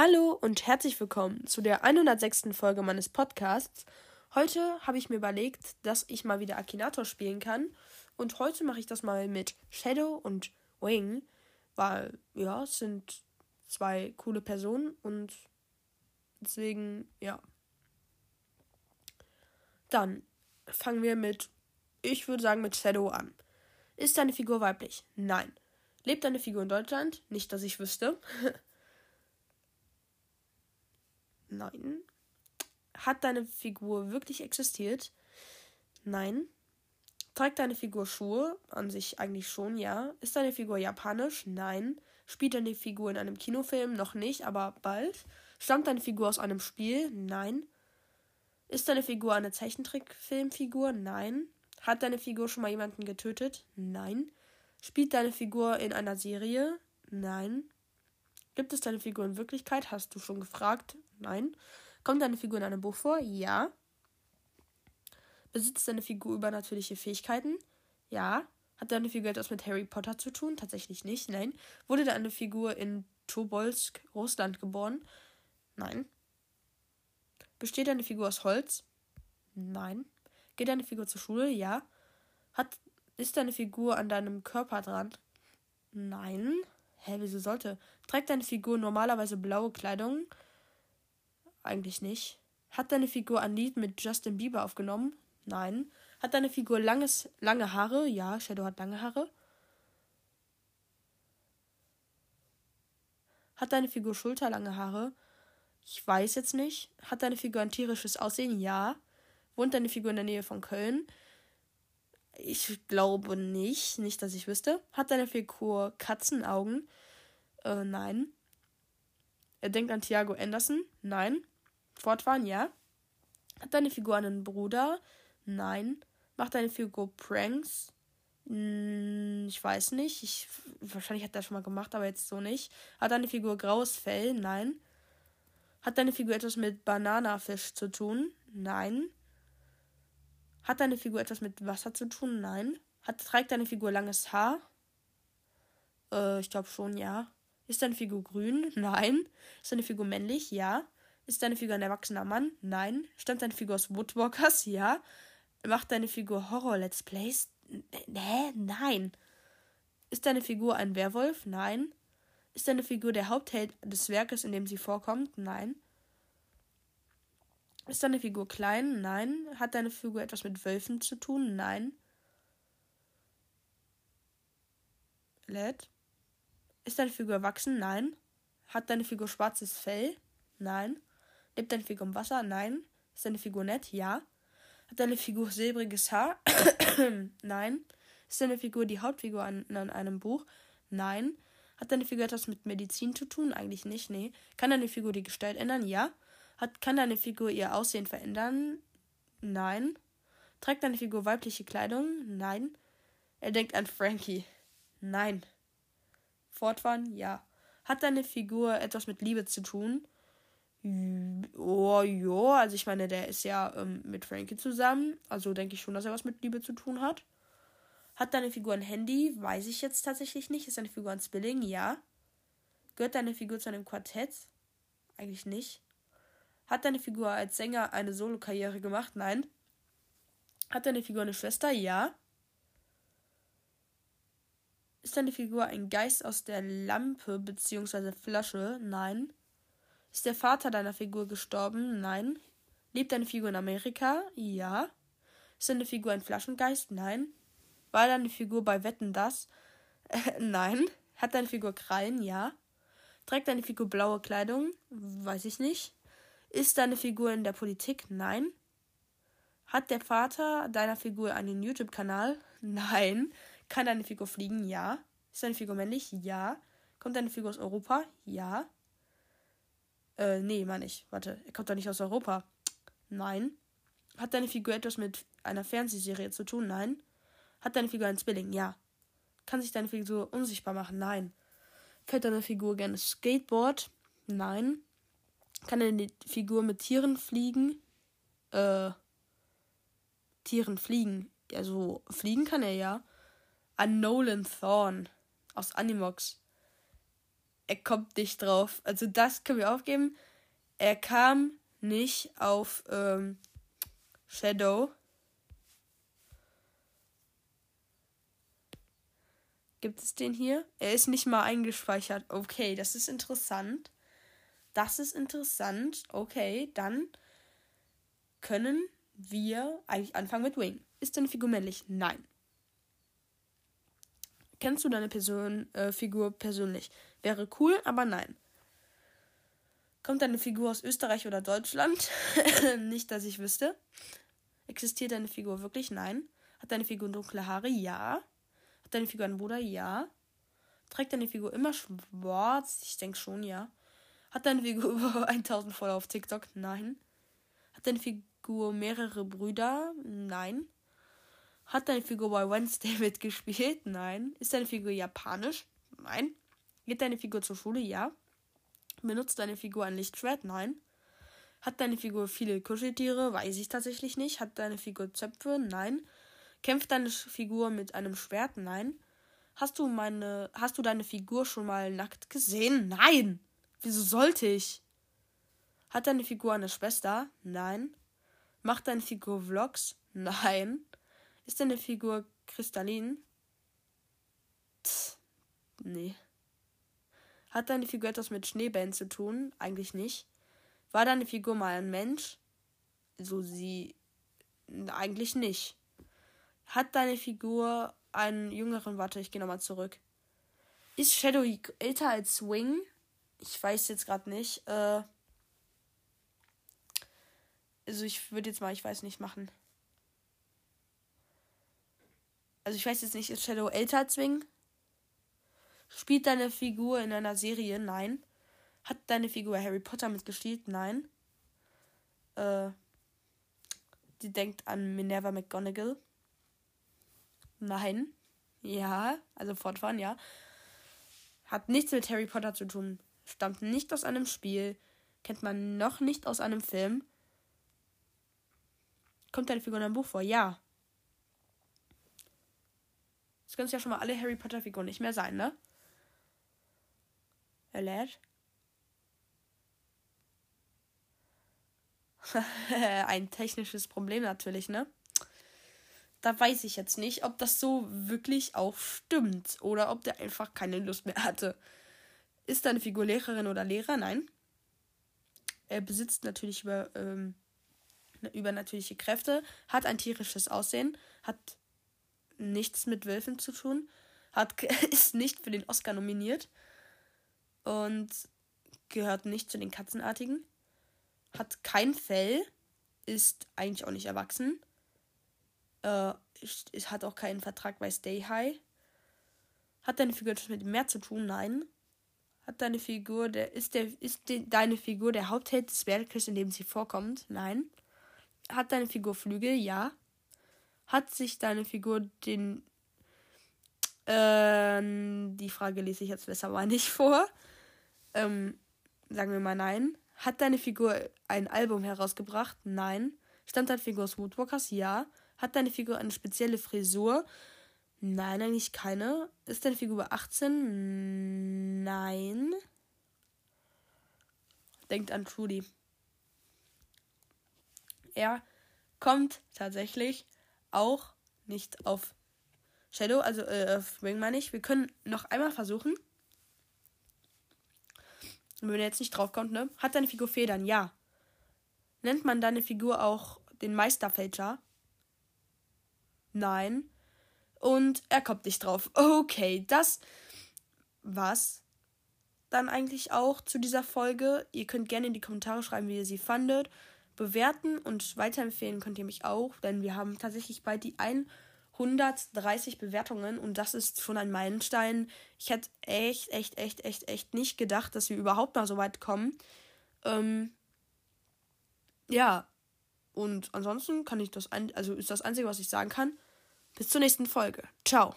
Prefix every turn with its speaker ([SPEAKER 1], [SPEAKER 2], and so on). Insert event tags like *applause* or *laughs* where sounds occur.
[SPEAKER 1] Hallo und herzlich willkommen zu der 106. Folge meines Podcasts. Heute habe ich mir überlegt, dass ich mal wieder Akinator spielen kann. Und heute mache ich das mal mit Shadow und Wing, weil, ja, es sind zwei coole Personen und deswegen, ja. Dann fangen wir mit, ich würde sagen, mit Shadow an. Ist deine Figur weiblich? Nein. Lebt deine Figur in Deutschland? Nicht, dass ich wüsste. *laughs* Nein. Hat deine Figur wirklich existiert? Nein. Trägt deine Figur Schuhe? An sich eigentlich schon, ja. Ist deine Figur japanisch? Nein. Spielt deine Figur in einem Kinofilm? Noch nicht, aber bald. Stammt deine Figur aus einem Spiel? Nein. Ist deine Figur eine Zeichentrickfilmfigur? Nein. Hat deine Figur schon mal jemanden getötet? Nein. Spielt deine Figur in einer Serie? Nein. Gibt es deine Figur in Wirklichkeit? Hast du schon gefragt? Nein. Kommt deine Figur in einem Buch vor? Ja. Besitzt deine Figur übernatürliche Fähigkeiten? Ja. Hat deine Figur etwas mit Harry Potter zu tun? Tatsächlich nicht. Nein. Wurde deine Figur in Tobolsk, Russland geboren? Nein. Besteht deine Figur aus Holz? Nein. Geht deine Figur zur Schule? Ja. Hat, ist deine Figur an deinem Körper dran? Nein. Hä, wieso sollte? Trägt deine Figur normalerweise blaue Kleidung? Eigentlich nicht. Hat deine Figur ein Lied mit Justin Bieber aufgenommen? Nein. Hat deine Figur langes, lange Haare? Ja, Shadow hat lange Haare. Hat deine Figur schulterlange Haare? Ich weiß jetzt nicht. Hat deine Figur ein tierisches Aussehen? Ja. Wohnt deine Figur in der Nähe von Köln? Ich glaube nicht. Nicht, dass ich wüsste. Hat deine Figur Katzenaugen? Äh, nein. Er denkt an Thiago Anderson? Nein. Fortfahren? Ja. Hat deine Figur einen Bruder? Nein. Macht deine Figur Pranks? Hm, ich weiß nicht. Ich, wahrscheinlich hat er das schon mal gemacht, aber jetzt so nicht. Hat deine Figur graues Fell? Nein. Hat deine Figur etwas mit Bananafisch zu tun? Nein. Hat deine Figur etwas mit Wasser zu tun? Nein. Hat, trägt deine Figur langes Haar? Äh, ich glaube schon, ja. Ist deine Figur grün? *laughs* Nein. Ist deine Figur männlich? Ja. Ist deine Figur ein erwachsener Mann? Nein. Stammt deine Figur aus Woodwalkers? Ja. Macht deine Figur Horror-Let's Plays? Hä? Nein. Ist deine Figur ein Werwolf? Nein. Ist deine Figur der Hauptheld des Werkes, in dem sie vorkommt? Nein. Ist deine Figur klein? Nein. Hat deine Figur etwas mit Wölfen zu tun? Nein. Led. Ist deine Figur erwachsen? Nein. Hat deine Figur schwarzes Fell? Nein. Lebt deine Figur im Wasser? Nein. Ist deine Figur nett? Ja. Hat deine Figur silbriges Haar? *coughs* Nein. Ist deine Figur die Hauptfigur an, an einem Buch? Nein. Hat deine Figur etwas mit Medizin zu tun? Eigentlich nicht, nee. Kann deine Figur die Gestalt ändern? Ja. Hat, kann deine Figur ihr Aussehen verändern? Nein. Trägt deine Figur weibliche Kleidung? Nein. Er denkt an Frankie. Nein. Fortfahren? Ja. Hat deine Figur etwas mit Liebe zu tun? Oh, ja. Also ich meine, der ist ja ähm, mit Frankie zusammen. Also denke ich schon, dass er was mit Liebe zu tun hat. Hat deine Figur ein Handy? Weiß ich jetzt tatsächlich nicht. Ist deine Figur ein Spilling? Ja. Gehört deine Figur zu einem Quartett? Eigentlich nicht. Hat deine Figur als Sänger eine Solokarriere gemacht? Nein. Hat deine Figur eine Schwester? Ja. Ist deine Figur ein Geist aus der Lampe bzw. Flasche? Nein. Ist der Vater deiner Figur gestorben? Nein. Lebt deine Figur in Amerika? Ja. Ist deine Figur ein Flaschengeist? Nein. War deine Figur bei Wetten das? Äh, *laughs* nein. Hat deine Figur Krallen? Ja. Trägt deine Figur blaue Kleidung? Weiß ich nicht. Ist deine Figur in der Politik? Nein. Hat der Vater deiner Figur einen YouTube-Kanal? *laughs* Nein. Kann deine Figur fliegen? Ja. Ist deine Figur männlich? Ja. Kommt deine Figur aus Europa? Ja. Äh, nee, meine ich. Warte, er kommt doch nicht aus Europa. Nein. Hat deine Figur etwas mit einer Fernsehserie zu tun? Nein. Hat deine Figur einen Zwilling? Ja. Kann sich deine Figur unsichtbar machen? Nein. Fährt deine Figur gerne Skateboard? Nein. Kann eine Figur mit Tieren fliegen? Äh. Tieren fliegen. Also, fliegen kann er ja. An Nolan Thorn aus Animox. Er kommt nicht drauf. Also das können wir aufgeben. Er kam nicht auf ähm, Shadow. Gibt es den hier? Er ist nicht mal eingespeichert. Okay, das ist interessant. Das ist interessant. Okay, dann können wir eigentlich anfangen mit Wing. Ist deine Figur männlich? Nein. Kennst du deine Person, äh, Figur persönlich? Wäre cool, aber nein. Kommt deine Figur aus Österreich oder Deutschland? *laughs* Nicht, dass ich wüsste. Existiert deine Figur wirklich? Nein. Hat deine Figur dunkle Haare? Ja. Hat deine Figur einen Bruder? Ja. Trägt deine Figur immer schwarz? Ich denke schon, ja. Hat deine Figur *laughs* über 1000 Follower auf TikTok? Nein. Hat deine Figur mehrere Brüder? Nein. Hat deine Figur bei Wednesday *laughs* mitgespielt? Nein. Ist deine Figur japanisch? Nein. Geht deine Figur zur Schule? Ja. Benutzt deine Figur ein Lichtschwert? Nein. Hat deine Figur viele Kuscheltiere? Weiß ich tatsächlich nicht. Hat deine Figur Zöpfe? Nein. Kämpft deine Figur mit einem Schwert? Nein. Hast du meine, hast du deine Figur schon mal nackt gesehen? Nein. Wieso sollte ich? Hat deine Figur eine Schwester? Nein. Macht deine Figur Vlogs? Nein. Ist deine Figur kristallin? Tch, nee. Hat deine Figur etwas mit Schneebällen zu tun? Eigentlich nicht. War deine Figur mal ein Mensch? So sie. Eigentlich nicht. Hat deine Figur einen jüngeren. Warte, ich gehe nochmal zurück. Ist Shadow älter als Swing? Ich weiß jetzt gerade nicht. Äh also ich würde jetzt mal, ich weiß nicht, machen. Also ich weiß jetzt nicht, ist Shadow älter als? Spielt deine Figur in einer Serie? Nein. Hat deine Figur Harry Potter mitgespielt? Nein. Äh, die denkt an Minerva McGonagall? Nein. Ja, also fortfahren, ja. Hat nichts mit Harry Potter zu tun. Stammt nicht aus einem Spiel. Kennt man noch nicht aus einem Film. Kommt deine Figur in einem Buch vor? Ja. Können ja schon mal alle Harry Potter Figuren nicht mehr sein, ne? Er lädt. *laughs* Ein technisches Problem natürlich, ne? Da weiß ich jetzt nicht, ob das so wirklich auch stimmt oder ob der einfach keine Lust mehr hatte. Ist deine Figur Lehrerin oder Lehrer? Nein. Er besitzt natürlich über, ähm, übernatürliche Kräfte, hat ein tierisches Aussehen, hat nichts mit Wölfen zu tun, hat, *laughs* ist nicht für den Oscar nominiert, und gehört nicht zu den Katzenartigen. Hat kein Fell, ist eigentlich auch nicht erwachsen. Äh, ist, hat auch keinen Vertrag bei Stay High. Hat deine Figur etwas mit dem Meer zu tun? Nein. Hat deine Figur, der ist der ist de, deine Figur der Hauptheld des Werkes, in dem sie vorkommt? Nein. Hat deine Figur Flügel? Ja. Hat sich deine Figur den ähm, die Frage lese ich jetzt besser mal nicht vor ähm, sagen wir mal nein. Hat deine Figur ein Album herausgebracht? Nein. Stammt deine Figur aus Woodwalkers? Ja. Hat deine Figur eine spezielle Frisur? Nein, eigentlich keine. Ist deine Figur über 18? Nein. Denkt an Trudy. Er kommt tatsächlich auch nicht auf Shadow, also äh, auf Wing meine ich. Wir können noch einmal versuchen. Wenn er jetzt nicht draufkommt, ne? Hat deine Figur Federn? Ja. Nennt man deine Figur auch den Meisterfälscher? Nein. Und er kommt nicht drauf. Okay, das was dann eigentlich auch zu dieser Folge. Ihr könnt gerne in die Kommentare schreiben, wie ihr sie fandet. Bewerten und weiterempfehlen könnt ihr mich auch, denn wir haben tatsächlich bald die 1 130 Bewertungen und das ist schon ein Meilenstein. Ich hätte echt, echt, echt, echt, echt nicht gedacht, dass wir überhaupt mal so weit kommen. Ähm, ja, und ansonsten kann ich das, ein, also ist das Einzige, was ich sagen kann. Bis zur nächsten Folge. Ciao.